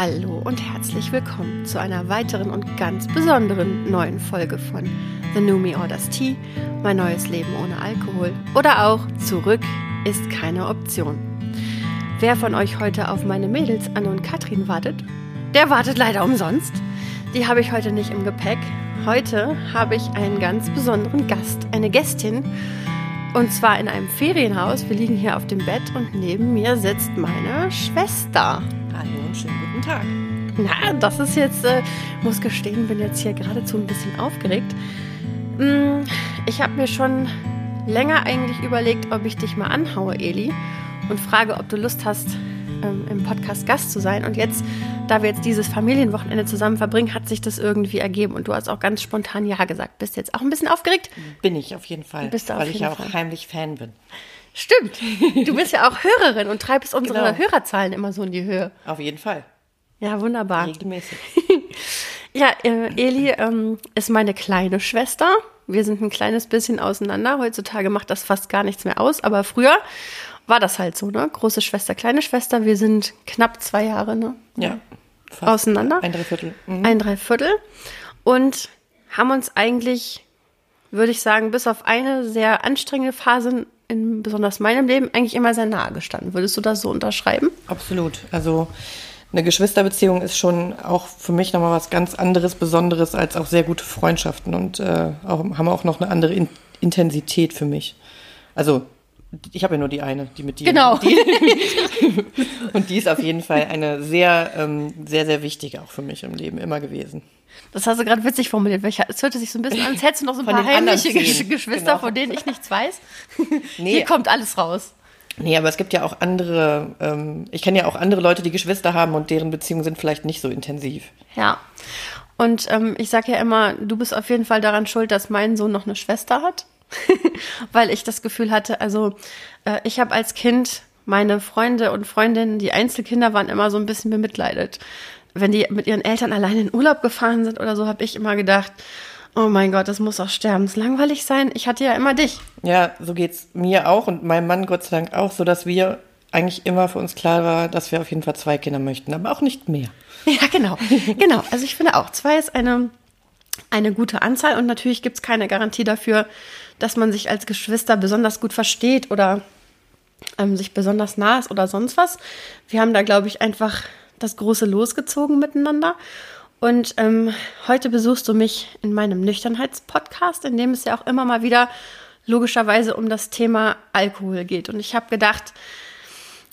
Hallo und herzlich willkommen zu einer weiteren und ganz besonderen neuen Folge von The New Me Orders Tea, mein neues Leben ohne Alkohol oder auch Zurück ist keine Option. Wer von euch heute auf meine Mädels Anne und Katrin wartet, der wartet leider umsonst. Die habe ich heute nicht im Gepäck. Heute habe ich einen ganz besonderen Gast, eine Gästin. Und zwar in einem Ferienhaus. Wir liegen hier auf dem Bett und neben mir sitzt meine Schwester. Hallo und schönen guten Tag. Na, das ist jetzt, äh, muss gestehen, bin jetzt hier geradezu ein bisschen aufgeregt. Mm, Ich habe mir schon länger eigentlich überlegt, ob ich dich mal anhaue, Eli, und frage, ob du Lust hast, ähm, im Podcast Gast zu sein. Und jetzt, da wir jetzt dieses Familienwochenende zusammen verbringen, hat sich das irgendwie ergeben. Und du hast auch ganz spontan Ja gesagt. Bist jetzt auch ein bisschen aufgeregt? Bin ich auf jeden Fall, Bist du auf weil ich jeden ja auch Fall. heimlich Fan bin. Stimmt. Du bist ja auch Hörerin und treibst unsere Genau. Hörerzahlen immer so in die Höhe. Auf jeden Fall. Ja, wunderbar. Regelmäßig. Ja, äh, Eli ähm, ist meine kleine Schwester. Wir sind ein kleines bisschen auseinander. Heutzutage macht das fast gar nichts mehr aus, aber früher war das halt so, ne? Große Schwester, kleine Schwester. Wir sind knapp zwei Jahre, ne? Ja. Fast Auseinander? Ein Dreiviertel. Mhm. Ein Dreiviertel. Und haben uns eigentlich, würde ich sagen, bis auf eine sehr anstrengende Phase in besonders meinem Leben eigentlich immer sehr nahe gestanden. Würdest du das so unterschreiben? Absolut. Also eine Geschwisterbeziehung ist schon auch für mich nochmal was ganz anderes, Besonderes als auch sehr gute Freundschaften und äh, auch, haben auch noch eine andere In Intensität für mich. Also ich habe ja nur die eine, die mit dir. Genau. Die, und die ist auf jeden Fall eine sehr, ähm, sehr, sehr wichtige auch für mich im Leben immer gewesen. Das hast du gerade witzig formuliert. weil ich- Es hörte sich so ein bisschen an, als hättest du noch so ein Von paar heimliche. Geschwister, Genau. von denen ich nichts weiß. Nee. Hier kommt alles raus. Nee, aber es gibt ja auch andere, ähm, ich kenne ja auch andere Leute, die Geschwister haben und deren Beziehungen sind vielleicht nicht so intensiv. Ja. Und ähm, ich sage ja immer, du bist auf jeden Fall daran schuld, dass mein Sohn noch eine Schwester hat. Weil ich das Gefühl hatte, also äh, ich habe als Kind meine Freunde und Freundinnen, die Einzelkinder waren, immer so ein bisschen bemitleidet. Wenn die mit ihren Eltern alleine in Urlaub gefahren sind oder so, habe ich immer gedacht, oh mein Gott, das muss auch sterbenslangweilig sein. Ich hatte ja immer dich. Ja, so geht's mir auch und meinem Mann Gott sei Dank auch, so dass wir eigentlich immer für uns klar war, dass wir auf jeden Fall zwei Kinder möchten, aber auch nicht mehr. Ja, genau. genau. Also ich finde auch, zwei ist eine, eine gute Anzahl und natürlich gibt es keine Garantie dafür, dass man sich als Geschwister besonders gut versteht oder ähm, sich besonders nah ist oder sonst was. Wir haben da, glaube ich, einfach das große Losgezogen miteinander. Und ähm, heute besuchst du mich in meinem Nüchternheitspodcast, in dem es ja auch immer mal wieder logischerweise um das Thema Alkohol geht. Und ich habe gedacht,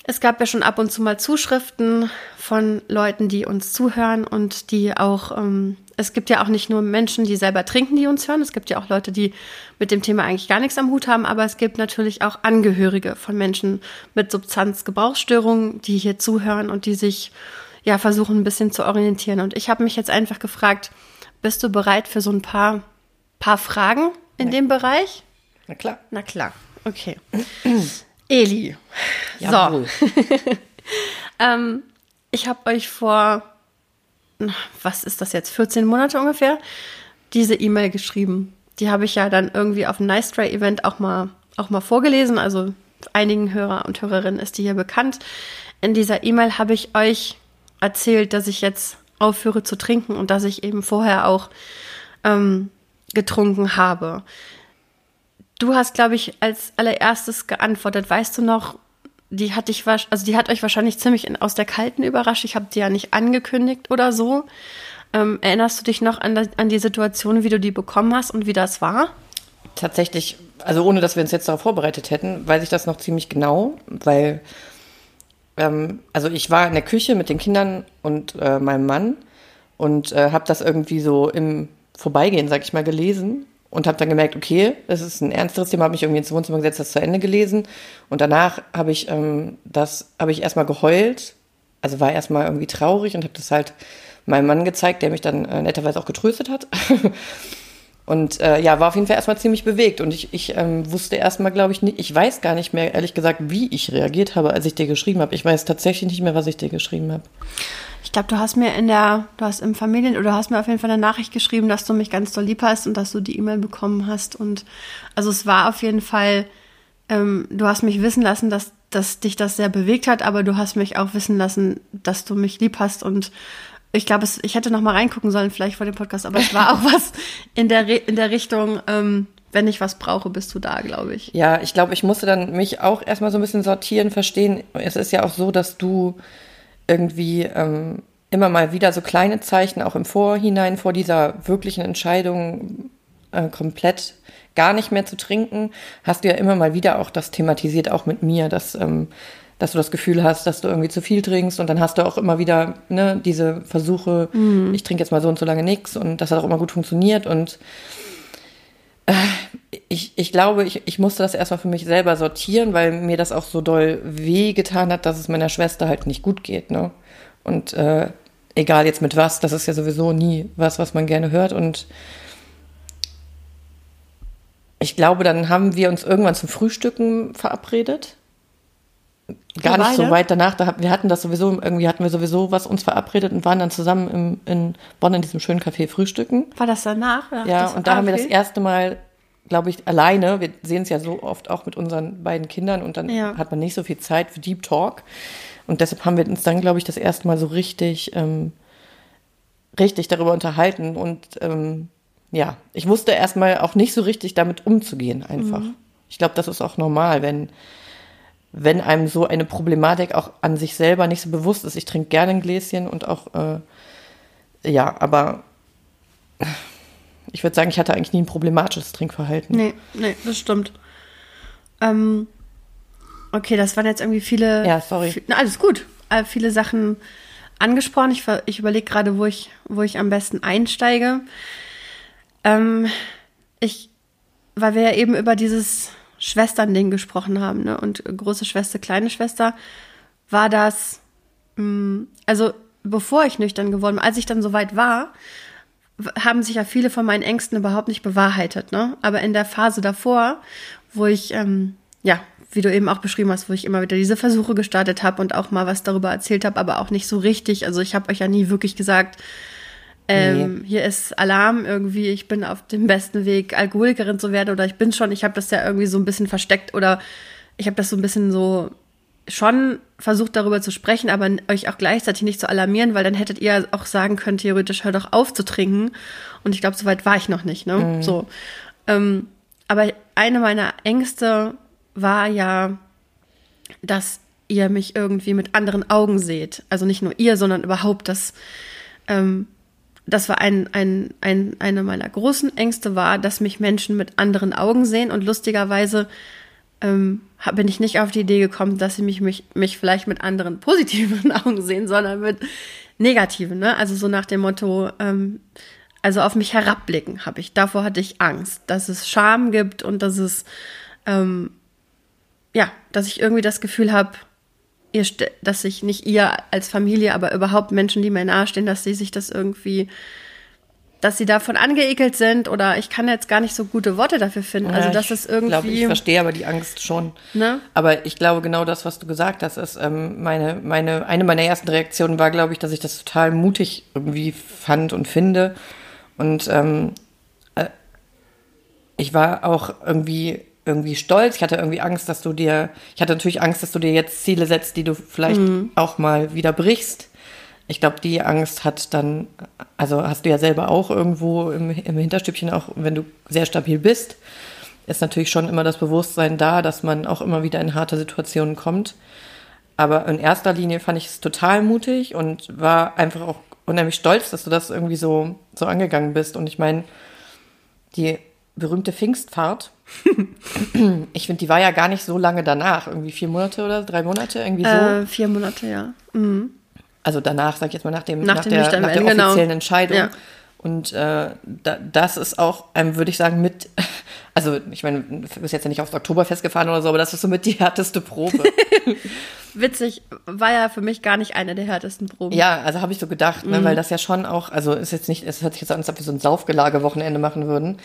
es gab ja schon ab und zu mal Zuschriften von Leuten, die uns zuhören und die auch, ähm, es gibt ja auch nicht nur Menschen, die selber trinken, die uns hören, es gibt ja auch Leute, die mit dem Thema eigentlich gar nichts am Hut haben, aber es gibt natürlich auch Angehörige von Menschen mit Substanzgebrauchsstörungen, die hier zuhören und die sich ja versuchen ein bisschen zu orientieren. Und ich habe mich jetzt einfach gefragt, bist du bereit für so ein paar, paar Fragen in dem Bereich? Na klar. Na klar, okay. Eli. Jawohl. So, ähm, ich habe euch vor, na, was ist das jetzt, 14 Monate ungefähr, diese E-Mail geschrieben. Die habe ich ja dann irgendwie auf dem Nice Try Event auch mal, auch mal vorgelesen. Also einigen Hörer und Hörerinnen ist die hier bekannt. In dieser E-Mail habe ich euch erzählt, dass ich jetzt aufhöre zu trinken und dass ich eben vorher auch ähm, getrunken habe. Du hast, glaube ich, als allererstes geantwortet. Weißt du noch, die hat dich, also die hat euch wahrscheinlich ziemlich in, aus der Kalten überrascht. Ich habe die ja nicht angekündigt oder so. Ähm, erinnerst du dich noch an, an die Situation, wie du die bekommen hast und wie das war? Tatsächlich, also ohne dass wir uns jetzt darauf vorbereitet hätten, weiß ich das noch ziemlich genau, weil, ähm, also ich war in der Küche mit den Kindern und äh, meinem Mann und äh, habe das irgendwie so im Vorbeigehen, sag ich mal, gelesen und habe dann gemerkt, okay, das ist ein ernsteres Thema, habe mich irgendwie ins Wohnzimmer gesetzt, das zu Ende gelesen und danach habe ich ähm, das, habe ich erstmal geheult, also war erstmal irgendwie traurig und habe das halt meinem Mann gezeigt, der mich dann äh, netterweise auch getröstet hat. Und äh, ja, war auf jeden Fall erstmal ziemlich bewegt. Und ich, ich ähm, wusste erstmal, glaube ich, nicht, ich weiß gar nicht mehr, ehrlich gesagt, wie ich reagiert habe, als ich dir geschrieben habe. Ich weiß tatsächlich nicht mehr, was ich dir geschrieben habe. Ich glaube, du hast mir in der, du hast im Familien, oder du hast mir auf jeden Fall eine Nachricht geschrieben, dass du mich ganz doll lieb hast und dass du die E-Mail bekommen hast. Und also es war auf jeden Fall, ähm, du hast mich wissen lassen, dass dass dich das sehr bewegt hat, aber du hast mich auch wissen lassen, dass du mich lieb hast und ich glaube, ich hätte noch mal reingucken sollen, vielleicht vor dem Podcast, aber es war auch was in der, Re in der Richtung, ähm, wenn ich was brauche, bist du da, glaube ich. Ja, ich glaube, ich musste dann mich auch erstmal so ein bisschen sortieren, verstehen. Es ist ja auch so, dass du irgendwie ähm, immer mal wieder so kleine Zeichen auch im Vorhinein vor dieser wirklichen Entscheidung äh, komplett gar nicht mehr zu trinken, hast du ja immer mal wieder auch das thematisiert, auch mit mir, dass, ähm, dass du das Gefühl hast, dass du irgendwie zu viel trinkst und dann hast du auch immer wieder ne, diese Versuche, mhm. ich trinke jetzt mal so und so lange nichts und das hat auch immer gut funktioniert und ich, ich glaube, ich, ich musste das erstmal für mich selber sortieren, weil mir das auch so doll weh getan hat, dass es meiner Schwester halt nicht gut geht. Ne? Und äh, egal jetzt mit was, das ist ja sowieso nie was, was man gerne hört. Und ich glaube, dann haben wir uns irgendwann zum Frühstücken verabredet. Gar nicht so weit danach. Da, wir hatten das sowieso, irgendwie hatten wir sowieso was uns verabredet und waren dann zusammen im, in Bonn in diesem schönen Café frühstücken. War das danach? Ja, ja und da ah, haben wir das erste Mal, glaube ich, alleine. Wir sehen es ja so oft auch mit unseren beiden Kindern und dann ja. hat man nicht so viel Zeit für Deep Talk. Und deshalb haben wir uns dann, glaube ich, das erste Mal so richtig, ähm, richtig darüber unterhalten und ähm, ja, ich wusste erstmal auch nicht so richtig damit umzugehen einfach. Mhm. Ich glaube, das ist auch normal, wenn, wenn einem so eine Problematik auch an sich selber nicht so bewusst ist. Ich trinke gerne ein Gläschen und auch, äh, ja, aber ich würde sagen, ich hatte eigentlich nie ein problematisches Trinkverhalten. Nee, nee, das stimmt. Ähm, okay, das waren jetzt irgendwie viele. Ja, sorry. Viel, na, alles gut. Äh, viele Sachen angesprochen. Ich, ich überlege gerade, wo ich, wo ich am besten einsteige. Ähm, ich, weil wir ja eben über dieses Schwesternding gesprochen haben, ne? Und große Schwester, kleine Schwester, war das, mh, mm, also bevor ich nüchtern geworden bin, als ich dann soweit war, haben sich ja viele von meinen Ängsten überhaupt nicht bewahrheitet, ne? Aber in der Phase davor, wo ich, ähm, ja, wie du eben auch beschrieben hast, wo ich immer wieder diese Versuche gestartet habe und auch mal was darüber erzählt habe, aber auch nicht so richtig. Also ich habe euch ja nie wirklich gesagt, ähm, nee. Hier ist Alarm irgendwie, ich bin auf dem besten Weg, Alkoholikerin zu werden oder ich bin schon, ich habe das ja irgendwie so ein bisschen versteckt oder ich habe das so ein bisschen so schon versucht darüber zu sprechen, aber euch auch gleichzeitig nicht zu alarmieren, weil dann hättet ihr auch sagen können, theoretisch hör doch auf zu trinken. Und ich glaube, so weit war ich noch nicht, ne? Mhm. So. Ähm, aber eine meiner Ängste war ja, dass ihr mich irgendwie mit anderen Augen seht. Also nicht nur ihr, sondern überhaupt, dass ähm, das war ein, ein, ein, eine meiner großen Ängste war, dass mich Menschen mit anderen Augen sehen und lustigerweise ähm, bin ich nicht auf die Idee gekommen, dass sie mich, mich, mich vielleicht mit anderen positiven Augen sehen, sondern mit negativen. Ne? Also so nach dem Motto, ähm, also auf mich herabblicken habe ich. Davor hatte ich Angst, dass es Scham gibt und dass es, ähm, ja, dass ich irgendwie das Gefühl habe, ihr, dass sich nicht ihr als Familie, aber überhaupt Menschen, die mir nahestehen, dass sie sich das irgendwie, dass sie davon angeekelt sind oder ich kann jetzt gar nicht so gute Worte dafür finden. Also, ja, also, dass es irgendwie. Glaub, ich verstehe aber die Angst schon. Ne? Aber ich glaube, genau das, was du gesagt hast, ist ähm, meine, meine, eine meiner ersten Reaktionen war, glaube ich, dass ich das total mutig irgendwie fand und finde. Und ähm, äh, ich war auch irgendwie irgendwie stolz. Ich hatte irgendwie Angst, dass du dir, ich hatte natürlich Angst, dass du dir jetzt Ziele setzt, die du vielleicht mhm. auch mal wieder brichst. Ich glaube, die Angst hat dann, also hast du ja selber auch irgendwo im, im Hinterstübchen, auch wenn du sehr stabil bist, ist natürlich schon immer das Bewusstsein da, dass man auch immer wieder in harte Situationen kommt. Aber in erster Linie fand ich es total mutig und war einfach auch unheimlich stolz, dass du das irgendwie so, so angegangen bist. Und ich meine, die berühmte Pfingstfahrt, ich finde, die war ja gar nicht so lange danach. Irgendwie vier Monate oder drei Monate, irgendwie so. Äh, vier Monate, ja. Mhm. Also danach, sag ich jetzt mal, nach, dem, nach, nach der, nach der offiziellen genau. Entscheidung. Ja. Und äh, da, das ist auch, ähm, würde ich sagen, mit, also ich meine, du bist jetzt ja nicht aufs Oktoberfest gefahren oder so, aber das ist so mit die härteste Probe. Witzig, war ja für mich gar nicht eine der härtesten Proben. Ja, also habe ich so gedacht, ne, mhm. weil das ja schon auch, also ist jetzt nicht, es hört sich jetzt an, als ob wir so ein Saufgelage-Wochenende machen würden.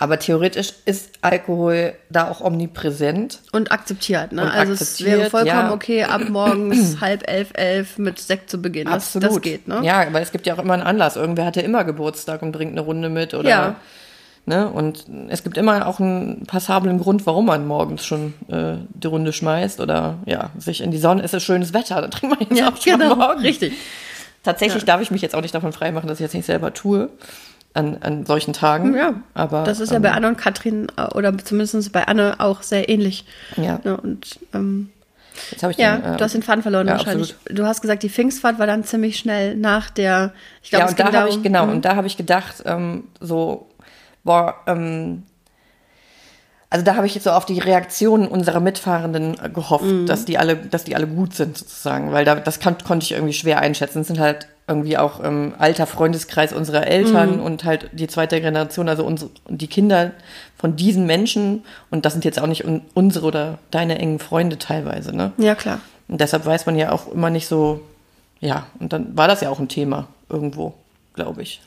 Aber theoretisch ist Alkohol da auch omnipräsent. Und akzeptiert, ne? Und also akzeptiert, es wäre vollkommen ja. okay, ab morgens halb elf, elf mit Sekt zu beginnen. Das, Absolut. Das geht, ne? Ja, aber es gibt ja auch immer einen Anlass. Irgendwer hatte immer Geburtstag und bringt eine Runde mit oder. Ja. Ne? Und es gibt immer auch einen passablen Grund, warum man morgens schon äh, die Runde schmeißt oder ja, sich in die Sonne. Es ist schönes Wetter, dann trinkt man jetzt Ja, auch schon genau, morgen. richtig. Tatsächlich darf ich mich jetzt auch nicht davon freimachen, dass ich jetzt nicht selber tue an, an solchen Tagen. Ja, aber Das ist ja ähm, bei Anne und Katrin oder zumindest bei Anne auch sehr ähnlich. Ja. Ne? Und ähm, Jetzt habe ich ja, den, äh, du hast den Faden verloren ja, wahrscheinlich. Du hast gesagt, die Pfingstfahrt war dann ziemlich schnell nach der. Ich glaube, ja, es und da habe ich, genau, Mhm. und da habe ich gedacht, ähm, so, boah, ähm, also da habe ich jetzt so auf die Reaktionen unserer Mitfahrenden äh, gehofft, Mhm. dass die alle, dass die alle gut sind sozusagen, weil da, das kann, konnte ich irgendwie schwer einschätzen. Es sind halt irgendwie auch ähm, alter Freundeskreis unserer Eltern Mhm. und halt die zweite Generation, also unsere, die Kinder von diesen Menschen und das sind jetzt auch nicht un, unsere oder deine engen Freunde teilweise, ne? Ja, klar. Und deshalb weiß man ja auch immer nicht so, ja, und dann war das ja auch ein Thema irgendwo, glaube ich.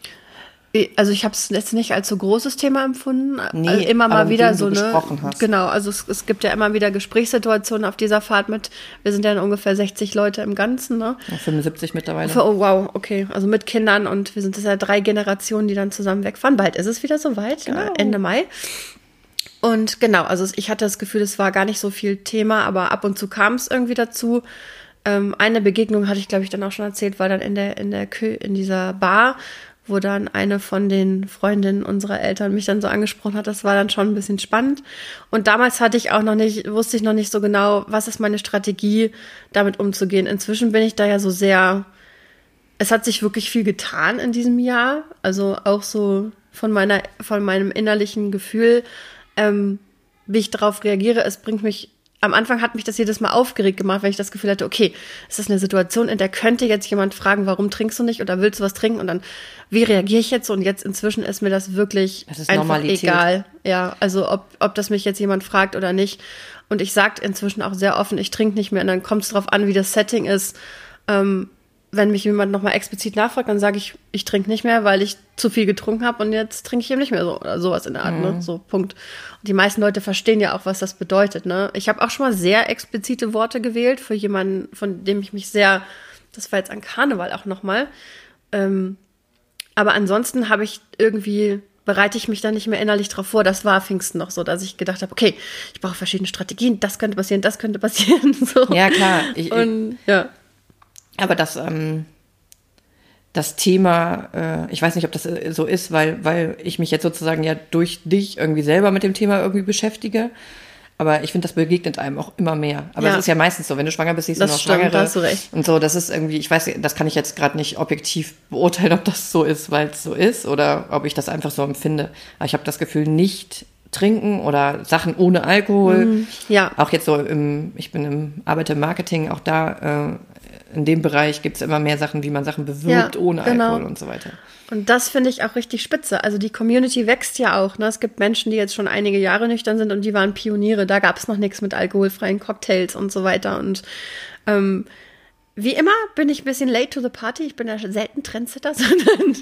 Also ich habe es jetzt nicht als so großes Thema empfunden. Nee, also immer mal wieder so ne. hast. Genau, also es, es gibt ja immer wieder Gesprächssituationen auf dieser Fahrt mit. Wir sind ja ungefähr 60 Leute im Ganzen, ne? Ja, 75 mittlerweile. Für, oh wow, okay. Also mit Kindern und wir sind das ja drei Generationen, die dann zusammen wegfahren. Bald ist es wieder soweit, Genau. äh, Ende Mai. Und genau, also ich hatte das Gefühl, es war gar nicht so viel Thema, aber ab und zu kam es irgendwie dazu. Ähm, eine Begegnung hatte ich, glaube ich, dann auch schon erzählt, war dann in der, in der Kö in dieser Bar, wo dann eine von den Freundinnen unserer Eltern mich dann so angesprochen hat. Das war dann schon ein bisschen spannend. Und damals hatte ich auch noch nicht, wusste ich noch nicht so genau, was ist meine Strategie, damit umzugehen. Inzwischen bin ich da ja so sehr, es hat sich wirklich viel getan in diesem Jahr. Also auch so von meiner, von meinem innerlichen Gefühl, ähm, wie ich darauf reagiere. Es bringt mich, am Anfang hat mich das jedes Mal aufgeregt gemacht, wenn ich das Gefühl hatte, okay, es ist eine Situation, in der könnte jetzt jemand fragen, warum trinkst du nicht oder willst du was trinken? Und dann, wie reagiere ich jetzt? Und jetzt inzwischen ist mir das wirklich Das ist einfach Normalität. egal. Ja, also ob, ob das mich jetzt jemand fragt oder nicht. Und ich sage inzwischen auch sehr offen, ich trinke nicht mehr. Und dann kommt es darauf an, wie das Setting ist. Ähm, wenn mich jemand nochmal explizit nachfragt, dann sage ich, ich trinke nicht mehr, weil ich zu viel getrunken habe und jetzt trinke ich eben nicht mehr so oder sowas in der Art, ne? So, Punkt. Und die meisten Leute verstehen ja auch, was das bedeutet, ne? Ich habe auch schon mal sehr explizite Worte gewählt für jemanden, von dem ich mich sehr, das war jetzt an Karneval auch nochmal. Ähm, aber ansonsten habe ich irgendwie, bereite ich mich da nicht mehr innerlich drauf vor. Das war Pfingsten noch so, dass ich gedacht habe, okay, ich brauche verschiedene Strategien, das könnte passieren, das könnte passieren. So. Ja, klar. Ich, Und ja. Aber das, ähm, das Thema, äh, ich weiß nicht, ob das äh, so ist, weil, weil ich mich jetzt sozusagen ja durch dich irgendwie selber mit dem Thema irgendwie beschäftige. Aber ich finde, das begegnet einem auch immer mehr. Aber Ja. es ist ja meistens so, wenn du schwanger bist, siehst du noch stimmt, Schwangere. hast du recht. Und so, das ist irgendwie, ich weiß, das kann ich jetzt gerade nicht objektiv beurteilen, ob das so ist, weil es so ist oder ob ich das einfach so empfinde. Aber ich habe das Gefühl, nicht trinken oder Sachen ohne Alkohol. Mhm. ja. Auch jetzt so im, ich bin im Arbeite im Marketing, auch da äh, in dem Bereich gibt es immer mehr Sachen, wie man Sachen bewirbt Ja, ohne genau. Alkohol und so weiter. Und das finde ich auch richtig spitze. Also die Community wächst ja auch. Ne? Es gibt Menschen, die jetzt schon einige Jahre nüchtern sind und die waren Pioniere. Da gab es noch nichts mit alkoholfreien Cocktails und so weiter. Und ähm, wie immer bin ich ein bisschen late to the party. Ich bin ja selten Trendsetter, sondern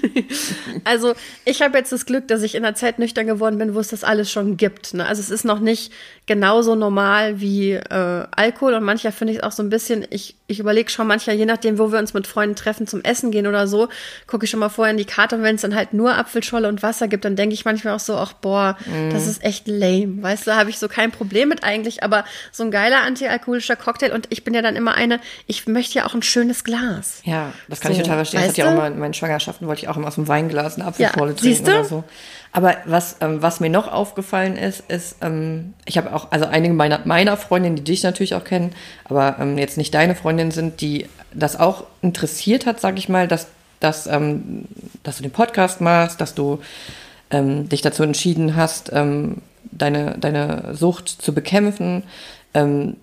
also ich habe jetzt das Glück, dass ich in der Zeit nüchtern geworden bin, wo es das alles schon gibt. Ne? Also es ist noch nicht genauso normal wie äh, Alkohol und mancher finde ich es auch so ein bisschen, ich, ich überlege schon manchmal, je nachdem, wo wir uns mit Freunden treffen zum Essen gehen oder so, gucke ich schon mal vorher in die Karte und wenn es dann halt nur Apfelscholle und Wasser gibt, dann denke ich manchmal auch so, ach boah, das ist echt lame. Weißt du, da habe ich so kein Problem mit eigentlich, aber so ein geiler antialkoholischer Cocktail und ich bin ja dann immer eine, ich möchte ja auch ein schönes Glas. Ja, das kann So, ich total verstehen. Das weißt hatte ich auch mal in meinen Schwangerschaften, wollte ich auch immer aus dem Weinglas eine Apfelschorle Ja, trinken oder so. Aber was, ähm, was mir noch aufgefallen ist, ist, ähm, ich habe auch, also einige meiner, meiner Freundinnen, die dich natürlich auch kennen, aber ähm, jetzt nicht deine Freundinnen sind, die das auch interessiert hat, sag ich mal, dass, dass, ähm, dass du den Podcast machst, dass du ähm, dich dazu entschieden hast, ähm, deine, deine Sucht zu bekämpfen. Ähm,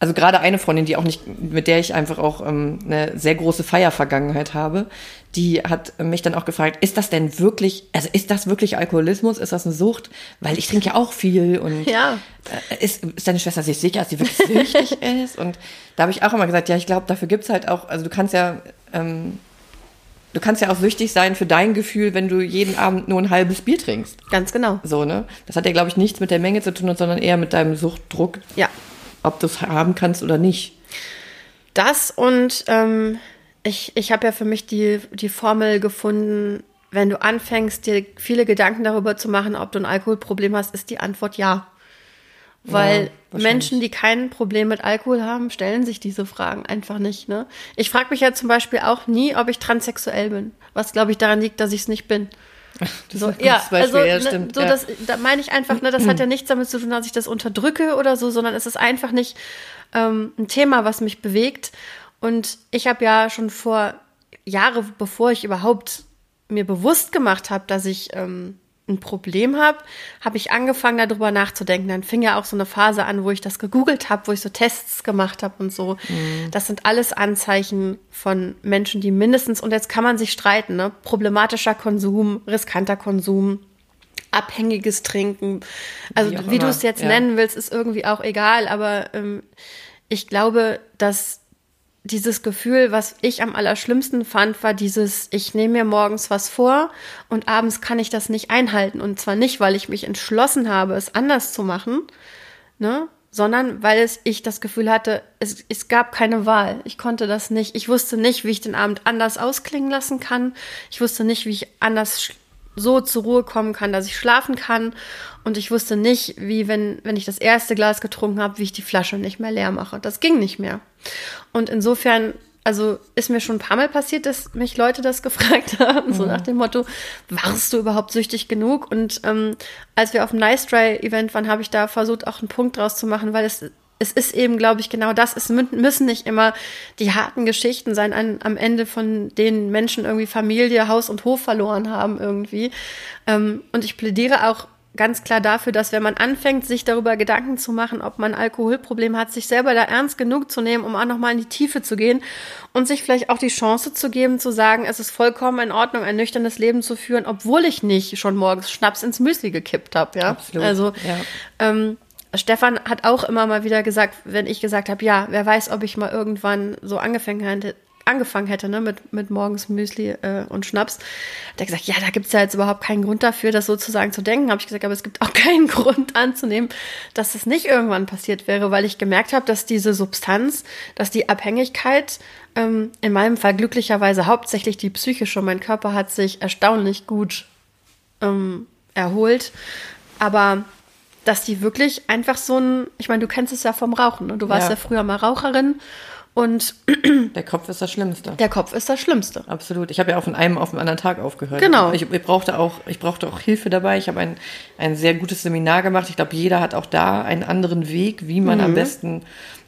also gerade eine Freundin, die auch nicht, mit der ich einfach auch ähm, eine sehr große Feiervergangenheit habe, die hat mich dann auch gefragt, ist das denn wirklich, also ist das wirklich Alkoholismus? Ist das eine Sucht? Weil ich trinke ja auch viel und Ja. äh, ist, ist deine Schwester sich sicher, dass sie wirklich süchtig ist? Und da habe ich auch immer gesagt, ja, ich glaube, dafür gibt's halt auch, also du kannst ja, ähm, du kannst ja auch süchtig sein für dein Gefühl, wenn du jeden Abend nur ein halbes Bier trinkst. Ganz genau. So, ne? Das hat ja, glaube ich, nichts mit der Menge zu tun, sondern eher mit deinem Suchtdruck, Ja. Ob du es haben kannst oder nicht. Das und ähm, ich, ich habe ja für mich die, die Formel gefunden, wenn du anfängst, dir viele Gedanken darüber zu machen, ob du ein Alkoholproblem hast, ist die Antwort ja. Weil Ja, Menschen, die kein Problem mit Alkohol haben, stellen sich diese Fragen einfach nicht. Ne? Ich frage mich ja zum Beispiel auch nie, ob ich transsexuell bin. Was, glaube ich, daran liegt, dass ich es nicht bin. Das So, ja, Beispiel, also ja, ne, stimmt. so ja. das, da meine ich einfach, ne, das hat ja nichts damit zu tun, dass ich das unterdrücke oder so, sondern es ist einfach nicht ähm, ein Thema, was mich bewegt. Und ich habe ja schon vor Jahre, bevor ich überhaupt mir bewusst gemacht habe, dass ich ähm, ein Problem habe, habe ich angefangen, darüber nachzudenken. Dann fing ja auch so eine Phase an, wo ich das gegoogelt habe, wo ich so Tests gemacht habe und so. Das sind alles Anzeichen von Menschen, die mindestens, und jetzt kann man sich streiten, ne? problematischer Konsum, riskanter Konsum, abhängiges Trinken. Also Wie wie, du es jetzt ja. nennen willst, ist irgendwie auch egal, aber ähm, ich glaube, dass dieses Gefühl, was ich am allerschlimmsten fand, war dieses, ich nehme mir morgens was vor und abends kann ich das nicht einhalten. Und zwar nicht, weil ich mich entschlossen habe, es anders zu machen, ne? sondern weil es, ich das Gefühl hatte, es, es gab keine Wahl. Ich konnte das nicht. Ich wusste nicht, wie ich den Abend anders ausklingen lassen kann. Ich wusste nicht, wie ich anders so zur Ruhe kommen kann, dass ich schlafen kann. Und ich wusste nicht, wie wenn, wenn ich das erste Glas getrunken habe, wie ich die Flasche nicht mehr leer mache. Das ging nicht mehr. Und insofern, also ist mir schon ein paar Mal passiert, dass mich Leute das gefragt haben, so nach dem Motto, warst du überhaupt süchtig genug? Und ähm, als wir auf dem Nice Try Event waren, habe ich da versucht, auch einen Punkt draus zu machen, weil es es ist eben, glaube ich, genau das. Es mü- müssen nicht immer die harten Geschichten sein, an, am Ende von denen Menschen irgendwie Familie, Haus und Hof verloren haben irgendwie. Ähm, und ich plädiere auch ganz klar dafür, dass wenn man anfängt, sich darüber Gedanken zu machen, ob man ein Alkoholproblem hat, sich selber da ernst genug zu nehmen, um auch nochmal in die Tiefe zu gehen und sich vielleicht auch die Chance zu geben, zu sagen, es ist vollkommen in Ordnung, ein nüchternes Leben zu führen, obwohl ich nicht schon morgens Schnaps ins Müsli gekippt habe. Ja? Absolut, Also ja. ähm, Stefan hat auch immer mal wieder gesagt, wenn ich gesagt habe, ja, wer weiß, ob ich mal irgendwann so angefangen hätte, angefangen hätte, ne, mit, mit morgens Müsli äh, und Schnaps, hat er gesagt, ja, da gibt's ja jetzt überhaupt keinen Grund dafür, das sozusagen zu denken. Habe ich gesagt, aber es gibt auch keinen Grund anzunehmen, dass das nicht irgendwann passiert wäre, weil ich gemerkt habe, dass diese Substanz, dass die Abhängigkeit, ähm, in meinem Fall glücklicherweise hauptsächlich die psychische, mein Körper hat sich erstaunlich gut ähm, erholt. Aber dass die wirklich einfach so ein, ich meine, du kennst es ja vom Rauchen, ne? du warst ja, Ja. früher mal Raucherin und Der Kopf ist das Schlimmste. der Kopf ist das Schlimmste. Absolut. Ich habe ja auch von einem auf den anderen Tag aufgehört. Genau. Ich, ich, brauchte, auch, ich brauchte auch Hilfe dabei. Ich habe ein, ein sehr gutes Seminar gemacht. Ich glaube, jeder hat auch da einen anderen Weg, wie man Mhm. am besten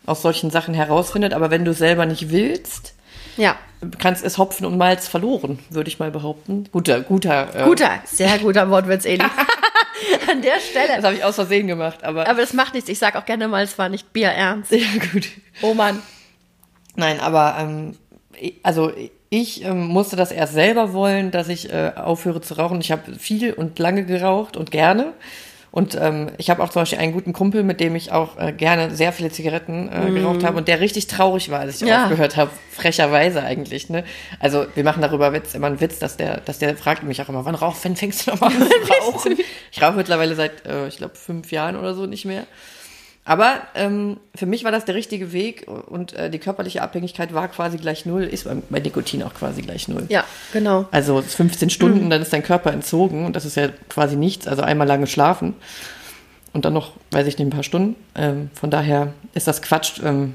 aus solchen Sachen herausfindet. Aber wenn du selber nicht willst, Ja, kannst es Hopfen und Malz verloren, würde ich mal behaupten. Guter, guter. Äh, guter, sehr guter Wortwitz, Eli. An der Das Stelle. habe ich aus Versehen gemacht, aber, Aber das macht nichts. Ich sage auch gerne mal, es war nicht Bier ernst. ja gut. Oh Mann. Nein, aber ähm, also ich ähm, musste das erst selber wollen, dass ich äh, aufhöre zu rauchen. Ich habe viel und lange geraucht und gerne. Und ähm, ich habe auch zum Beispiel einen guten Kumpel, mit dem ich auch äh, gerne sehr viele Zigaretten äh, geraucht habe und der richtig traurig war, als ich Ja. aufgehört habe. Frecherweise eigentlich. Ne? Also wir machen darüber Witz, immer einen Witz, dass der, dass der fragt mich auch immer, wann rauch, wann fängst du nochmal an zu rauchen? Ich rauche mittlerweile seit, äh, ich glaube, fünf Jahren oder so nicht mehr. Aber ähm, für mich war das der richtige Weg und äh, die körperliche Abhängigkeit war quasi gleich null, ist bei, bei Nikotin auch quasi gleich null. Ja, genau. Also es ist 15 Stunden, dann ist dein Körper entzogen und das ist ja quasi nichts, also einmal lange schlafen und dann noch, weiß ich nicht, ein paar Stunden. Ähm, von daher ist das Quatsch, ähm,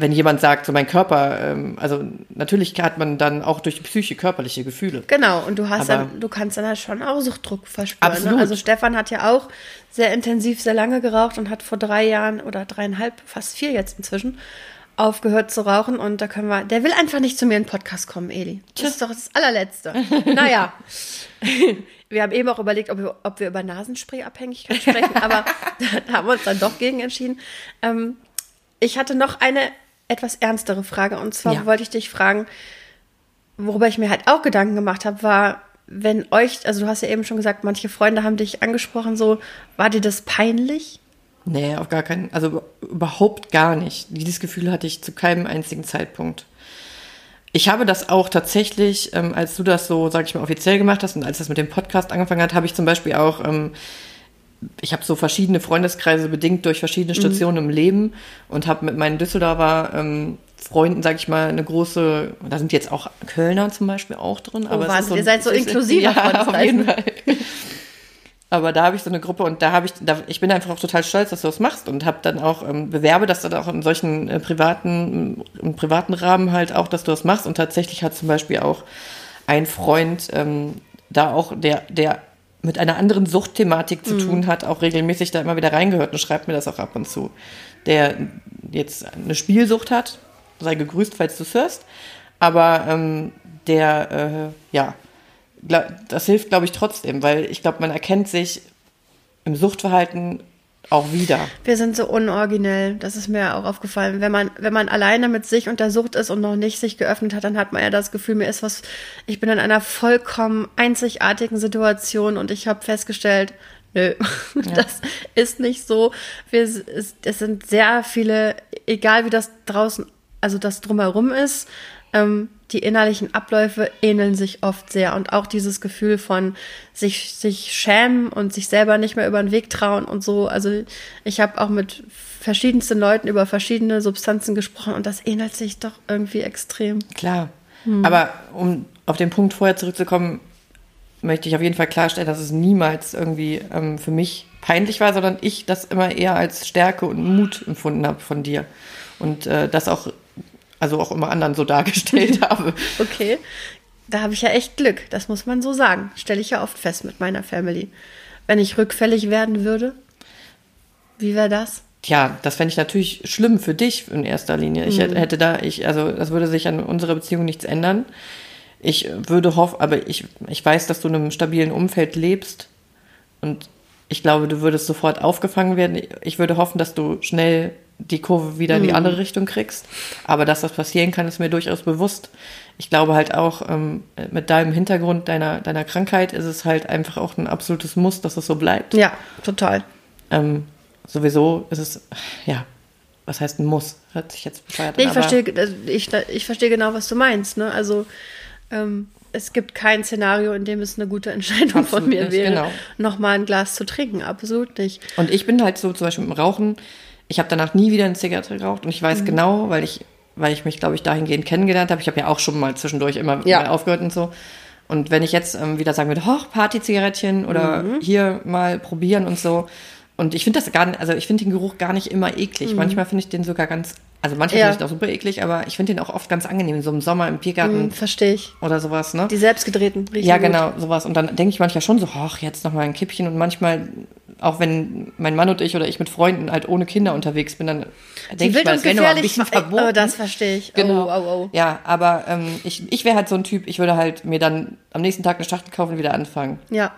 wenn jemand sagt, so mein Körper, ähm, also natürlich hat man dann auch durch die Psyche körperliche Gefühle. Genau, und du hast Aber- dann, du kannst dann halt schon auch Suchtdruck verspüren. Absolut. Ne? Also Stefan hat ja auch sehr intensiv, sehr lange geraucht und hat vor drei Jahren oder dreieinhalb, fast vier jetzt inzwischen, aufgehört zu rauchen. Und da können wir, der will einfach nicht zu mir in den Podcast kommen, Eli. Das ist doch das allerletzte. naja. Wir haben eben auch überlegt, ob wir, ob wir über Nasenspray-Abhängigkeit sprechen, aber da haben wir uns dann doch gegen entschieden. Ähm, ich hatte noch eine etwas ernstere Frage und zwar Ja. wollte ich dich fragen, worüber ich mir halt auch Gedanken gemacht habe, war, wenn euch, also du hast ja eben schon gesagt, manche Freunde haben dich angesprochen, so, war dir das peinlich? Nee, auf gar keinen, also über- überhaupt gar nicht. Dieses Gefühl hatte ich zu keinem einzigen Zeitpunkt. Ich habe das auch tatsächlich, ähm, als du das so, sag ich mal, offiziell gemacht hast und als das mit dem Podcast angefangen hat, habe ich zum Beispiel auch ähm, ich habe so verschiedene Freundeskreise bedingt durch verschiedene Mhm. Stationen im Leben und habe mit meinen Düsseldorfer ähm, Freunden, sag ich mal, eine große, da sind jetzt auch Kölner zum Beispiel auch drin. aber Oh, Wahnsinn, ein- ihr seid so inklusiver Ja, auf jeden? Fall. Aber da habe ich so eine Gruppe und da habe ich, da, ich bin einfach auch total stolz, dass du das machst und habe dann auch ähm, bewerbe das dann auch in solchen äh, privaten, im privaten Rahmen halt auch, dass du das machst. Und tatsächlich hat zum Beispiel auch ein Freund ähm, da auch, der, der mit einer anderen Suchtthematik zu tun hat, auch regelmäßig da immer wieder reingehört und schreibt mir das auch ab und zu. Der jetzt eine Spielsucht hat, sei gegrüßt, falls du es hörst, aber ähm, der, äh, ja, das hilft, glaube ich, trotzdem, weil ich glaube, man erkennt sich im Suchtverhalten auch wieder. Wir sind so unoriginell, das ist mir auch aufgefallen. Wenn man, wenn man alleine mit sich und der Sucht ist und noch nicht sich geöffnet hat, dann hat man ja das Gefühl, mir ist was, ich bin in einer vollkommen einzigartigen Situation und ich habe festgestellt, nö, das ist nicht so. Wir, es, es sind sehr viele, egal wie das draußen, also das drumherum ist, ähm, die innerlichen Abläufe ähneln sich oft sehr und auch dieses Gefühl von sich, sich schämen und sich selber nicht mehr über den Weg trauen und so. Also ich habe auch mit verschiedensten Leuten über verschiedene Substanzen gesprochen und das ähnelt sich doch irgendwie extrem. Klar. Aber um auf den Punkt vorher zurückzukommen, möchte ich auf jeden Fall klarstellen, dass es niemals irgendwie ähm, für mich peinlich war, sondern ich das immer eher als Stärke und Mut empfunden habe von dir. Und äh, das auch, also auch immer anderen so dargestellt habe. Okay, da habe ich ja echt Glück, das muss man so sagen. Stelle ich ja oft fest mit meiner Family. Wenn ich rückfällig werden würde, wie wäre das? Tja, das fände ich natürlich schlimm für dich in erster Linie. Ich hätte- hätte da, ich, also das würde sich an unserer Beziehung nichts ändern. Ich würde hoffen, aber ich, ich weiß, dass du in einem stabilen Umfeld lebst und ich glaube, du würdest sofort aufgefangen werden. Ich würde hoffen, dass du schnell die Kurve wieder in die andere Richtung kriegst. Aber dass das passieren kann, ist mir durchaus bewusst. Ich glaube halt auch, ähm, mit deinem Hintergrund, deiner, deiner Krankheit ist es halt einfach auch ein absolutes Muss, dass es so bleibt. Ja, total. Ähm, sowieso ist es, ja, was heißt ein Muss? Hört sich jetzt bescheuert Nee, an. ich verstehe, also ich, ich verstehe genau, was du meinst. Ne? Also ähm, es gibt kein Szenario, in dem es eine gute Entscheidung Absolut von mir nicht, wäre, genau. nochmal ein Glas zu trinken. Absolut nicht. Und ich bin halt so zum Beispiel mit dem Rauchen, ich habe danach nie wieder eine Zigarette geraucht und ich Mhm. weiß genau, weil ich, weil ich mich, glaube ich, dahingehend kennengelernt habe. Ich habe ja auch schon mal zwischendurch immer Ja. mal aufgehört und so. Und wenn ich jetzt ähm, wieder sagen würde, hoch, Party-Zigarettchen oder Mhm. hier mal probieren und so. Und ich finde das gar nicht, also ich finde den Geruch gar nicht immer Mhm. eklig. Manchmal finde ich den sogar ganz, also manchmal Ja. finde ich den auch super eklig, aber ich finde den auch oft ganz angenehm, so im Sommer im Biergarten Hm, verstehe ich. oder sowas, ne? Die selbstgedrehten riechen Ja, gut. genau, sowas. Und dann denke ich manchmal schon so, ach, jetzt noch mal ein Kippchen. Und manchmal, auch wenn mein Mann und ich oder ich mit Freunden halt ohne Kinder unterwegs bin, dann denke ich mal, das wäre mal ein bisschen verboten. Oh, das verstehe ich. Genau. Oh, oh, oh. Ja, aber ähm, ich, ich wäre halt so ein Typ, ich würde halt mir dann am nächsten Tag eine Schachtel kaufen und wieder anfangen. Ja,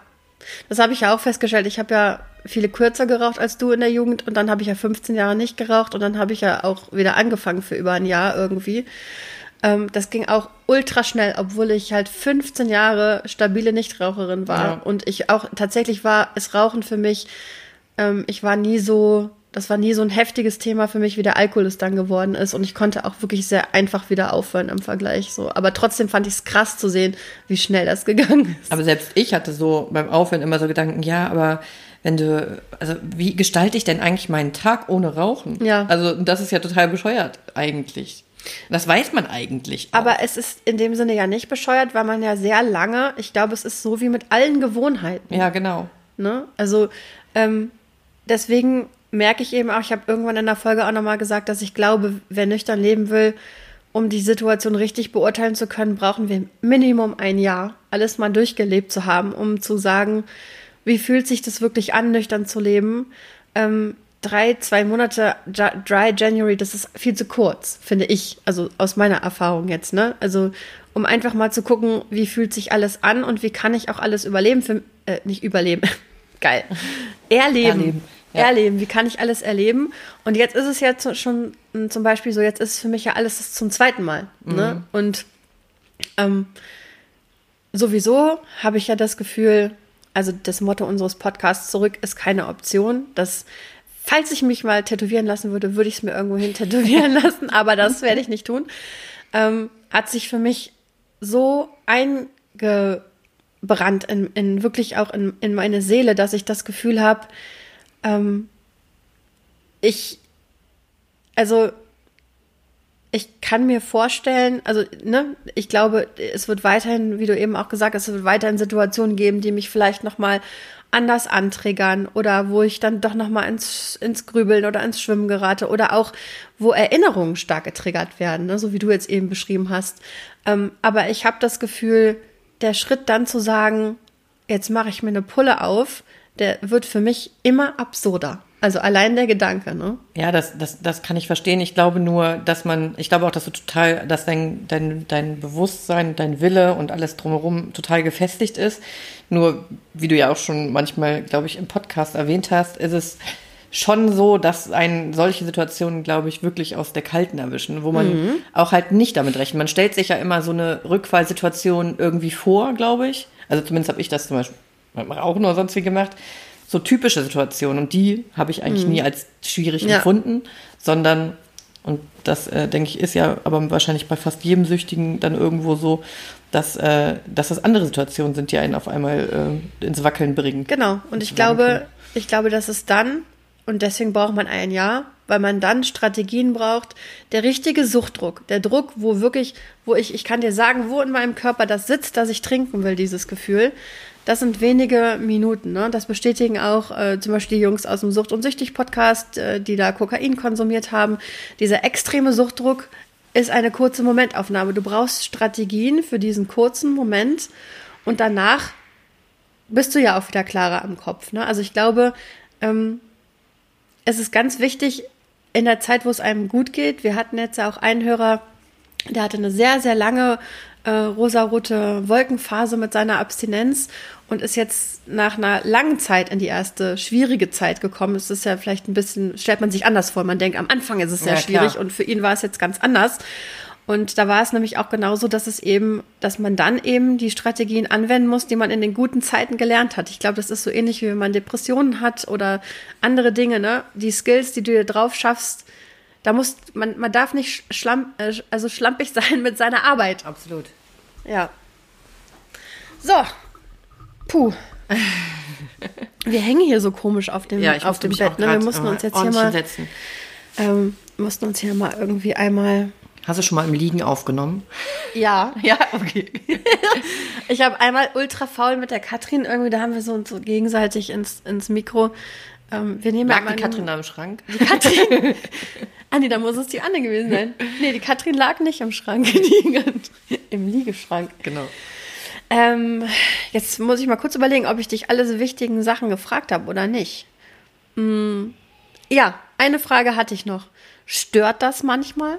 das habe ich ja auch festgestellt. Ich habe ja viele kürzer geraucht als du in der Jugend und dann habe ich ja 15 Jahre nicht geraucht und dann habe ich ja auch wieder angefangen für über ein Jahr irgendwie. Ähm, das ging auch ultra schnell, obwohl ich halt 15 Jahre stabile Nichtraucherin war Ja. und ich auch tatsächlich war es Rauchen für mich. Ähm, ich war nie so, das war nie so ein heftiges Thema für mich, wie der Alkohol es dann geworden ist und ich konnte auch wirklich sehr einfach wieder aufhören im Vergleich. So, aber trotzdem fand ich es krass zu sehen, wie schnell das gegangen ist. Aber selbst ich hatte so beim Aufhören immer so Gedanken, ja, aber wenn du, also wie gestalte ich denn eigentlich meinen Tag ohne Rauchen? Ja. Also das ist ja total bescheuert eigentlich. Das weiß man eigentlich. auch. Aber es ist in dem Sinne ja nicht bescheuert, weil man ja sehr lange, ich glaube, es ist so wie mit allen Gewohnheiten. ja, genau. Ne? Also ähm, deswegen merke ich eben auch, ich habe irgendwann in der Folge auch nochmal gesagt, dass ich glaube, wer nüchtern leben will, um die Situation richtig beurteilen zu können, brauchen wir Minimum ein Jahr, alles mal durchgelebt zu haben, um zu sagen, wie fühlt sich das wirklich an, nüchtern zu leben. Ähm, drei, zwei Monate Dry January, das ist viel zu kurz, finde ich. Also aus meiner Erfahrung jetzt, ne? Also um einfach mal zu gucken, wie fühlt sich alles an und wie kann ich auch alles überleben, für, äh, nicht überleben, geil, erleben. Erleben, ja. Erleben, wie kann ich alles erleben? Und jetzt ist es ja schon m, zum Beispiel so, jetzt ist es für mich ja alles zum zweiten Mal. Ne? Und ähm, sowieso habe ich ja das Gefühl, also das Motto unseres Podcasts zurück ist keine Option. Das, falls ich mich mal tätowieren lassen würde, würde ich es mir irgendwo hin tätowieren lassen, aber das werde ich nicht tun. Ähm, hat sich für mich so einge, eingebrannt in, in wirklich auch in, in meine Seele, dass ich das Gefühl habe, ähm, ich, also ich kann mir vorstellen, also ne, ich glaube, es wird weiterhin, wie du eben auch gesagt hast, es wird weiterhin Situationen geben, die mich vielleicht noch mal anders antriggern oder wo ich dann doch noch mal ins, ins Grübeln oder ins Schwimmen gerate oder auch wo Erinnerungen stark getriggert werden, ne, so wie du jetzt eben beschrieben hast. Ähm, aber ich habe das Gefühl, der Schritt dann zu sagen, jetzt mache ich mir eine Pulle auf, der wird für mich immer absurder. Also allein der Gedanke, ne? Ja, das, das, das kann ich verstehen. Ich glaube nur, dass man, ich glaube auch, dass du total, dass dein, dein, dein Bewusstsein, dein Wille und alles drumherum total gefestigt ist. Nur, wie du ja auch schon manchmal, glaube ich, im Podcast erwähnt hast, ist es schon so, dass ein solche Situationen, glaube ich, wirklich aus der Kalten erwischen, wo man mhm. auch halt nicht damit rechnet. Man stellt sich ja immer so eine Rückfallsituation irgendwie vor, glaube ich. Also zumindest habe ich das zum Beispiel auch nur sonst wie gemacht so typische Situationen und die habe ich eigentlich mhm. nie als schwierig ja. empfunden, sondern und das äh, denke ich ist ja aber wahrscheinlich bei fast jedem Süchtigen dann irgendwo so, dass, äh, dass das andere Situationen sind, die einen auf einmal äh, ins Wackeln bringen. Genau. Und ich glaube, können. ich glaube, dass es dann und deswegen braucht man ein Jahr, weil man dann Strategien braucht. Der richtige Suchtdruck, der Druck, wo wirklich, wo ich, ich kann dir sagen, wo in meinem Körper das sitzt, dass ich trinken will, dieses Gefühl. Das sind wenige Minuten. Ne? Das bestätigen auch äh, zum Beispiel die Jungs aus dem Sucht- und Süchtig-Podcast, äh, die da Kokain konsumiert haben. Dieser extreme Suchtdruck ist eine kurze Momentaufnahme. Du brauchst Strategien für diesen kurzen Moment und danach bist du ja auch wieder klarer am Kopf. Ne? Also ich glaube, ähm, es ist ganz wichtig in der Zeit, wo es einem gut geht. Wir hatten jetzt ja auch einen Hörer, der hatte eine sehr, sehr lange äh, rosarote Wolkenphase mit seiner Abstinenz und ist jetzt nach einer langen Zeit in die erste schwierige Zeit gekommen. Es ist ja vielleicht ein bisschen, stellt man sich anders vor. Man denkt, am Anfang ist es sehr ja, schwierig und für ihn war es jetzt ganz anders. Und da war es nämlich auch genauso, dass es eben, dass man dann eben die Strategien anwenden muss, die man in den guten Zeiten gelernt hat. Ich glaube, das ist so ähnlich wie wenn man Depressionen hat oder andere Dinge, ne? Die Skills, die du dir drauf schaffst, da muss man, man darf nicht schlamp, äh, also schlampig sein mit seiner Arbeit. Absolut. Ja. So. Puh. Wir hängen hier so komisch auf dem, ja, auf dem Bett. Ne? Wir mussten uns jetzt hier mal. Setzen. Ähm, mussten uns hier mal irgendwie einmal. Hast du schon mal im Liegen aufgenommen? Ja. Ja, okay. ich habe einmal ultra faul mit der Katrin irgendwie, da haben wir so, so gegenseitig ins, ins Mikro ähm, wir nehmen Lag die Katrin da im Schrank? Die Katrin. Ah, nee, da muss es die Anne gewesen sein. Nee, die Katrin lag nicht im Schrank, liegend. Im Liegeschrank. Genau. Ähm, jetzt muss ich mal kurz überlegen, ob ich dich alle so wichtigen Sachen gefragt habe oder nicht. Hm, ja, eine Frage hatte ich noch. Stört das manchmal?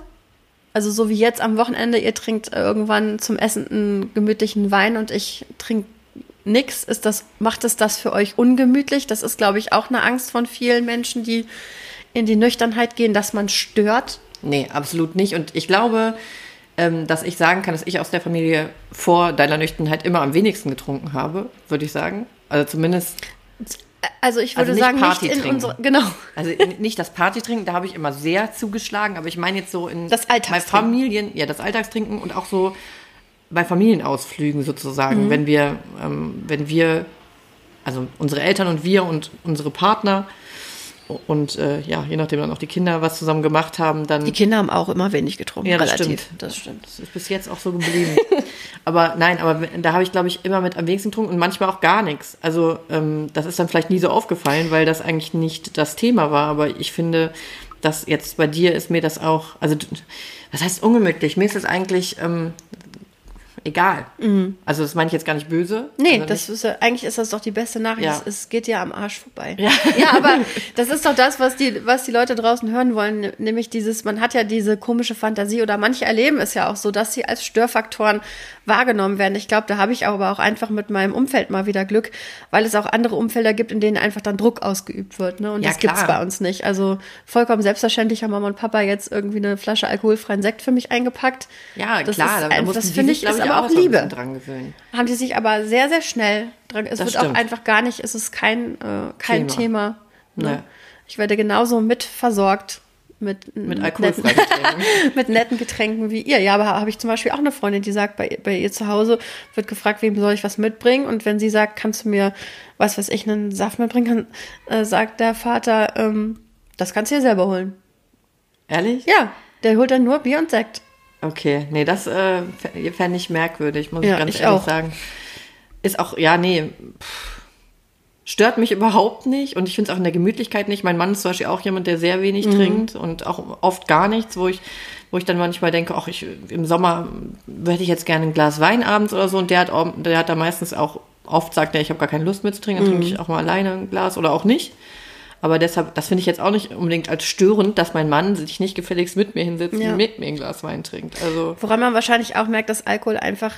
Also so wie jetzt am Wochenende, ihr trinkt irgendwann zum Essen einen gemütlichen Wein und ich trinke nix? Ist das, macht es das für euch ungemütlich? Das ist, glaube ich, auch eine Angst von vielen Menschen, die in die Nüchternheit gehen, dass man stört. Nee, absolut nicht. Und ich glaube, ähm, dass ich sagen kann, dass ich aus der Familie vor deiner Nüchternheit immer am wenigsten getrunken habe, würde ich sagen. Also zumindest. Also ich würde also sagen, Party nicht in unsere, genau. Also nicht das Party trinken, da habe ich immer sehr zugeschlagen, aber ich meine jetzt so in das bei Familien, ja, das Alltagstrinken und auch so bei Familienausflügen sozusagen, mhm. wenn wir, ähm, wenn wir, also unsere Eltern und wir und unsere Partner und äh, ja, je nachdem dann auch die Kinder was zusammen gemacht haben, dann. Die Kinder haben auch immer wenig getrunken. Ja, das relativ. stimmt. Das stimmt. Das ist bis jetzt auch so geblieben. aber nein, aber da habe ich, glaube ich, immer mit am wenigsten getrunken und manchmal auch gar nichts. Also ähm, das ist dann vielleicht nie so aufgefallen, weil das eigentlich nicht das Thema war. Aber ich finde, dass jetzt bei dir ist mir das auch, also was heißt ungemütlich? Mir ist das eigentlich, ähm, egal. Mhm. Also das meine ich jetzt gar nicht böse. Nee, also das ist eigentlich ist das doch die beste Nachricht. Ja. Es, es, geht ja am Arsch vorbei. Ja. ja, aber das ist doch das, was die, was die Leute draußen hören wollen, nämlich dieses, man hat ja diese komische Fantasie oder manche erleben es ja auch so, dass sie als Störfaktoren wahrgenommen werden. Ich glaube, da habe ich aber auch einfach mit meinem Umfeld mal wieder Glück, weil es auch andere Umfelder gibt, in denen einfach dann Druck ausgeübt wird. Ne? Und ja, das gibt es bei uns nicht. Also vollkommen selbstverständlich haben Mama und Papa jetzt irgendwie eine Flasche alkoholfreien Sekt für mich eingepackt. Ja, das klar. Ist, da das finde ich, ist aber auch Liebe. Dran gewöhnen. Haben die sich aber sehr, sehr schnell dran. Es das wird stimmt. auch einfach gar nicht, es ist kein, äh, kein Thema. Thema ne? Ich werde genauso mit versorgt mit, Mit netten, Getränken. mit netten Getränken wie ihr. Ja, aber habe ich zum Beispiel auch eine Freundin, die sagt, bei, bei ihr zu Hause wird gefragt, wem soll ich was mitbringen? Und wenn sie sagt, kannst du mir, was weiß ich, einen Saft mitbringen, kann, äh, sagt der Vater, ähm, das kannst du dir selber holen. Ehrlich? Ja, der holt dann nur Bier und Sekt. Okay, nee, das äh, fände ich merkwürdig, muss Ja, ich ganz ich ehrlich auch. sagen. Ist auch, ja, nee, pff, stört mich überhaupt nicht und ich finde es auch in der Gemütlichkeit nicht. Mein Mann ist zum Beispiel auch jemand, der sehr wenig Mhm. trinkt und auch oft gar nichts, wo ich, wo ich dann manchmal denke, ach, ich, im Sommer hätte ich jetzt gerne ein Glas Wein abends oder so und der hat, auch, der hat da meistens auch, oft sagt er, ich habe gar keine Lust mehr zu trinken, dann Mhm. trinke ich auch mal alleine ein Glas oder auch nicht. Aber deshalb, das finde ich jetzt auch nicht unbedingt als störend, dass mein Mann sich nicht gefälligst mit mir hinsetzt Ja. und mit mir ein Glas Wein trinkt. Also, Woran man wahrscheinlich auch merkt, dass Alkohol einfach,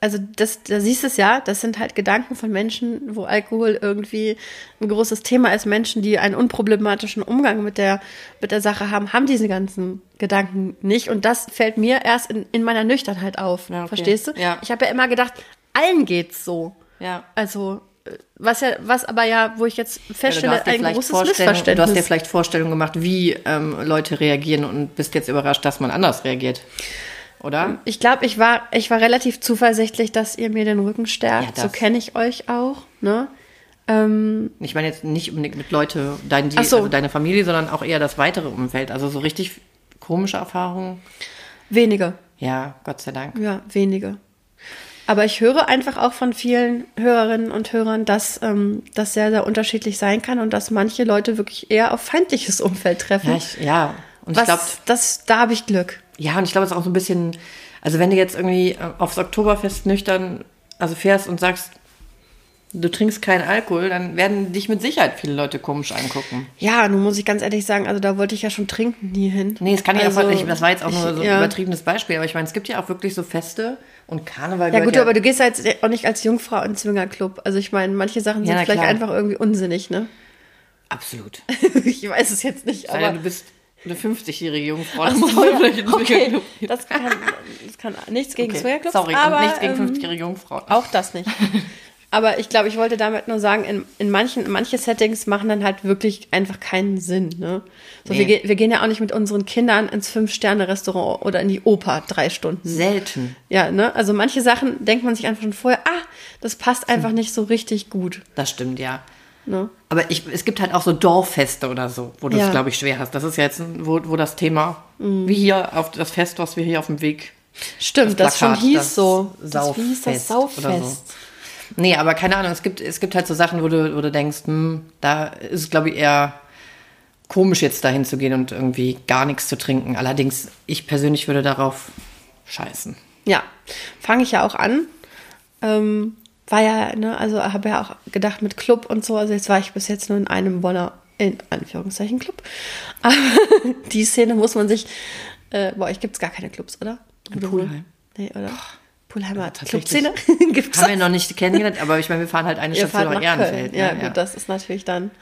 also das, da siehst du es ja, das sind halt Gedanken von Menschen, wo Alkohol irgendwie ein großes Thema ist. Menschen, die einen unproblematischen Umgang mit der, mit der Sache haben, haben diese ganzen Gedanken nicht. Und das fällt mir erst in, in meiner Nüchternheit auf. Ja, okay. Verstehst du? Ja. Ich habe ja immer gedacht, allen geht's so. ja. Also, was ja, was aber ja, wo ich jetzt Ja, feststelle, dir ein großes Missverständnis. Du hast dir vielleicht Vorstellungen gemacht, wie ähm, Leute reagieren und bist jetzt überrascht, dass man anders reagiert. Oder? Ich glaube, ich war, ich war relativ zuversichtlich, dass ihr mir den Rücken stärkt. Ja, so kenne ich euch auch. Ne? Ähm, Ich meine jetzt nicht unbedingt mit Leute, dein, die, so. also deine Familie, sondern auch eher das weitere Umfeld. Also so richtig komische Erfahrungen. wenige, Ja, Gott sei Dank. ja, wenige. Aber ich höre einfach auch von vielen Hörerinnen und Hörern, dass ähm, das sehr, sehr unterschiedlich sein kann und dass manche Leute wirklich eher auf feindliches Umfeld treffen. Ja, ich, ja. und Was, ich glaube, das, da habe ich Glück. ja, und ich glaube, es ist auch so ein bisschen, also wenn du jetzt irgendwie äh, aufs Oktoberfest nüchtern, also fährst und sagst, du trinkst keinen Alkohol, dann werden dich mit Sicherheit viele Leute komisch angucken. Ja, nun muss ich ganz ehrlich sagen, also da wollte ich ja schon trinken nie hin. Nee, das kann ich also, einfach nicht. Das war jetzt auch nur so ein ja. übertriebenes Beispiel. Aber ich meine, es gibt ja auch wirklich so Feste und Karneval. Ja gut, aber du gehst ja jetzt auch nicht als Jungfrau in den Zwingerclub. Also ich meine, manche Sachen Ja, sind vielleicht klar. einfach irgendwie unsinnig, ne? Absolut. ich weiß es jetzt nicht, aber du bist eine 50-jährige Jungfrau. Musst so, ja. okay, das kann, das kann nichts gegen Okay, Swingerclubs, Sorry, aber und nichts gegen ähm, 50-jährige Jungfrauen. auch das nicht. Aber ich glaube, ich wollte damit nur sagen, in, in manchen, manche Settings machen dann halt wirklich einfach keinen Sinn. Ne? So, Nee. wir, wir gehen ja auch nicht mit unseren Kindern ins Fünf-Sterne-Restaurant oder in die Oper drei Stunden. Selten. Ja, ne? Also manche Sachen denkt man sich einfach schon vorher, ah, das passt einfach nicht so richtig gut. Das stimmt, ja. Ne? Aber ich, es gibt halt auch so Dorffeste oder so, wo du es, Ja. glaube ich, schwer hast. Das ist ja jetzt, ein- wo, wo das Thema, Mhm. wie hier auf das Fest, was wir hier auf dem Weg Stimmt, das, Das schon Plakat, hieß das so. Das, wie hieß Sauffest das oder Sauffest. Nee, aber keine Ahnung, es gibt, es gibt halt so Sachen, wo du, wo du denkst, hm, da ist es, glaube ich, eher komisch, jetzt dahin zu gehen und irgendwie gar nichts zu trinken. Allerdings, ich persönlich würde darauf scheißen. Ja, fange ich ja auch an. Ähm, war ja, ne, also habe ja auch gedacht mit Club und so. Also jetzt war ich bis jetzt nur in einem Bonner, in Anführungszeichen Club. Aber die Szene muss man sich, äh, bei euch gibt es gar keine Clubs, oder? Wo? Pulheim. Nee, oder? Pulheimer tatsächlich. Clubszene gibt's Haben wir noch nicht kennengelernt, aber ich meine, wir fahren halt eine Station nach nach Ehrenfeld. Köln. Ja, ne? gut, das ist natürlich dann.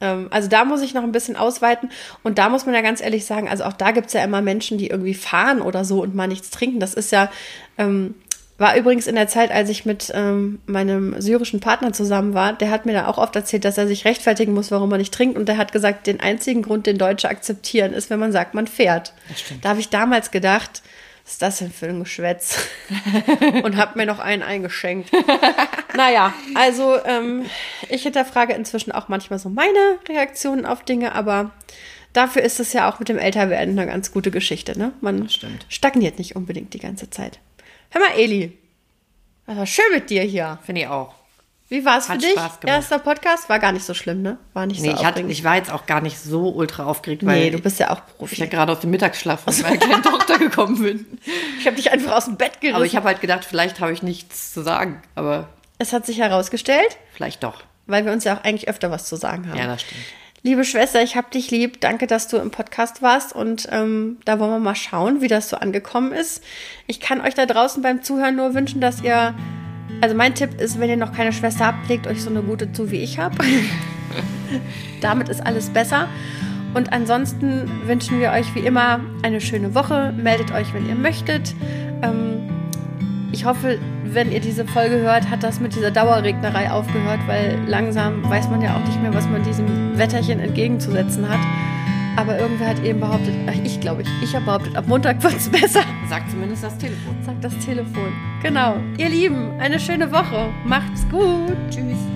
Ähm, also da muss ich noch ein bisschen ausweiten. Und da muss man ja ganz ehrlich sagen, also auch da gibt es ja immer Menschen, die irgendwie fahren oder so und mal nichts trinken. Das ist ja, ähm, war übrigens in der Zeit, als ich mit ähm, meinem syrischen Partner zusammen war, der hat mir da auch oft erzählt, dass er sich rechtfertigen muss, warum er nicht trinkt. Und der hat gesagt, den einzigen Grund, den Deutsche akzeptieren, ist, wenn man sagt, man fährt. stimmt. Da habe ich damals gedacht, was ist das denn für ein Geschwätz? und habe mir noch einen eingeschenkt. Naja, also ähm, ich hinterfrage inzwischen auch manchmal so meine Reaktionen auf Dinge, aber dafür ist es ja auch mit dem Älterwerden eine ganz gute Geschichte. Ne? Man stagniert nicht unbedingt die ganze Zeit. Hör mal, Eli, das war schön mit dir hier. Finde ich auch. Wie war es für dich? Spaß gemacht. Erster Podcast war gar nicht so schlimm, ne? War nicht Nee, so ich, hatte, ich war jetzt auch gar nicht so ultra aufgeregt, weil nee, du bist ja auch ich Profi. ja gerade aus dem Mittagsschlaf von meiner kleinen Tochter gekommen bin. Ich habe dich einfach aus dem Bett gerissen. Aber ich habe halt gedacht, vielleicht habe ich nichts zu sagen, aber es hat sich herausgestellt, vielleicht doch. weil wir uns ja auch eigentlich öfter was zu sagen haben. Ja, das stimmt. Liebe Schwester, ich hab dich lieb. Danke, dass du im Podcast warst. Und ähm, da wollen wir mal schauen, wie das so angekommen ist. Ich kann euch da draußen beim Zuhören nur wünschen, dass ihr. Also mein Tipp ist, wenn ihr noch keine Schwester habt, legt euch so eine gute zu, wie ich habe. Damit ist alles besser. Und ansonsten wünschen wir euch wie immer eine schöne Woche. Meldet euch, wenn ihr möchtet. Ähm, ich hoffe, wenn ihr diese Folge hört, hat das mit dieser Dauerregnerei aufgehört, weil langsam weiß man ja auch nicht mehr, was man diesem Wetterchen entgegenzusetzen hat. Aber irgendwer hat eben behauptet, ach, ich glaube ich, ich habe behauptet, ab Montag wird es besser. Sagt zumindest das Telefon. Sagt das Telefon. Genau. Ihr Lieben, eine schöne Woche. Macht's gut. Tschüss.